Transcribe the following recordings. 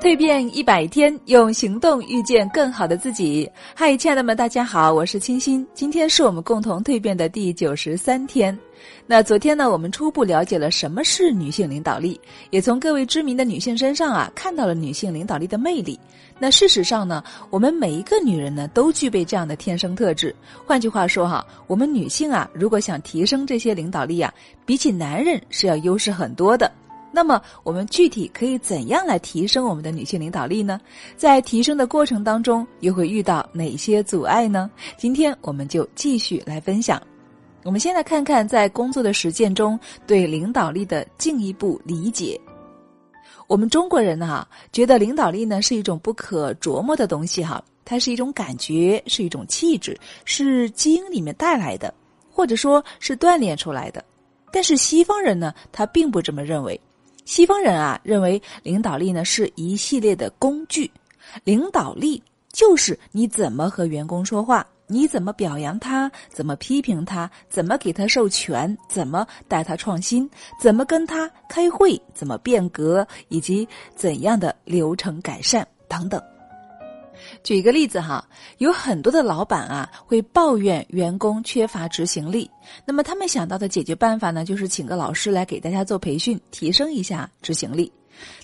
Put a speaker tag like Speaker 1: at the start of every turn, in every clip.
Speaker 1: 蜕变一百天，用行动遇见更好的自己。嗨，亲爱的们，大家好，我是清新。今天是我们共同蜕变的第九十三天。那昨天呢，我们初步了解了什么是女性领导力，也从各位知名的女性身上啊，看到了女性领导力的魅力。那事实上呢，我们每一个女人呢，都具备这样的天生特质。换句话说哈，我们女性啊，如果想提升这些领导力啊，比起男人是要优势很多的。那么，我们具体可以怎样来提升我们的女性领导力呢？在提升的过程当中，又会遇到哪些阻碍呢？今天我们就继续来分享。我们先来看看在工作的实践中对领导力的进一步理解。我们中国人呢，觉得领导力呢是一种不可琢磨的东西哈，它是一种感觉，是一种气质，是基因里面带来的，或者说是锻炼出来的。但是西方人呢，他并不这么认为。西方人啊，认为领导力呢是一系列的工具，领导力就是你怎么和员工说话，你怎么表扬他，怎么批评他，怎么给他授权，怎么带他创新，怎么跟他开会，怎么变革，以及怎样的流程改善等等。举一个例子哈，有很多的老板啊会抱怨员工缺乏执行力，那么他们想到的解决办法呢，就是请个老师来给大家做培训，提升一下执行力。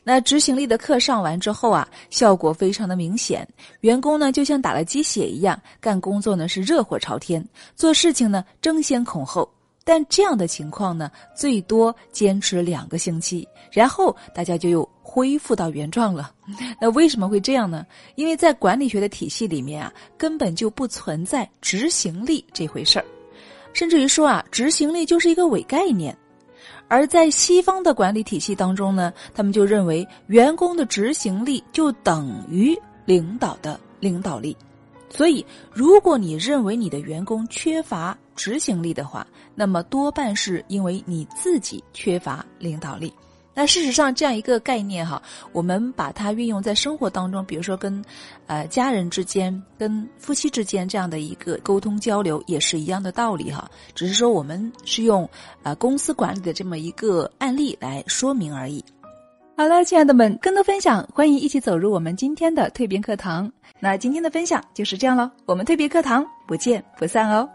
Speaker 1: 那执行力的课上完之后啊，效果非常的明显，员工呢就像打了鸡血一样，干工作呢是热火朝天，做事情呢争先恐后。但这样的情况呢，最多坚持两个星期，然后大家就又恢复到原状了。那为什么会这样呢？因为在管理学的体系里面啊，根本就不存在执行力这回事儿，甚至于说啊，执行力就是一个伪概念。而在西方的管理体系当中呢，他们就认为员工的执行力就等于领导的领导力。所以，如果你认为你的员工缺乏执行力的话，那么多半是因为你自己缺乏领导力。那事实上，这样一个概念哈，我们把它运用在生活当中，比如说跟，呃，家人之间、跟夫妻之间这样的一个沟通交流，也是一样的道理哈。只是说我们是用啊公司管理的这么一个案例来说明而已。好了，亲爱的们，更多分享，欢迎一起走入我们今天的蜕变课堂。那今天的分享就是这样了，我们蜕变课堂不见不散哦。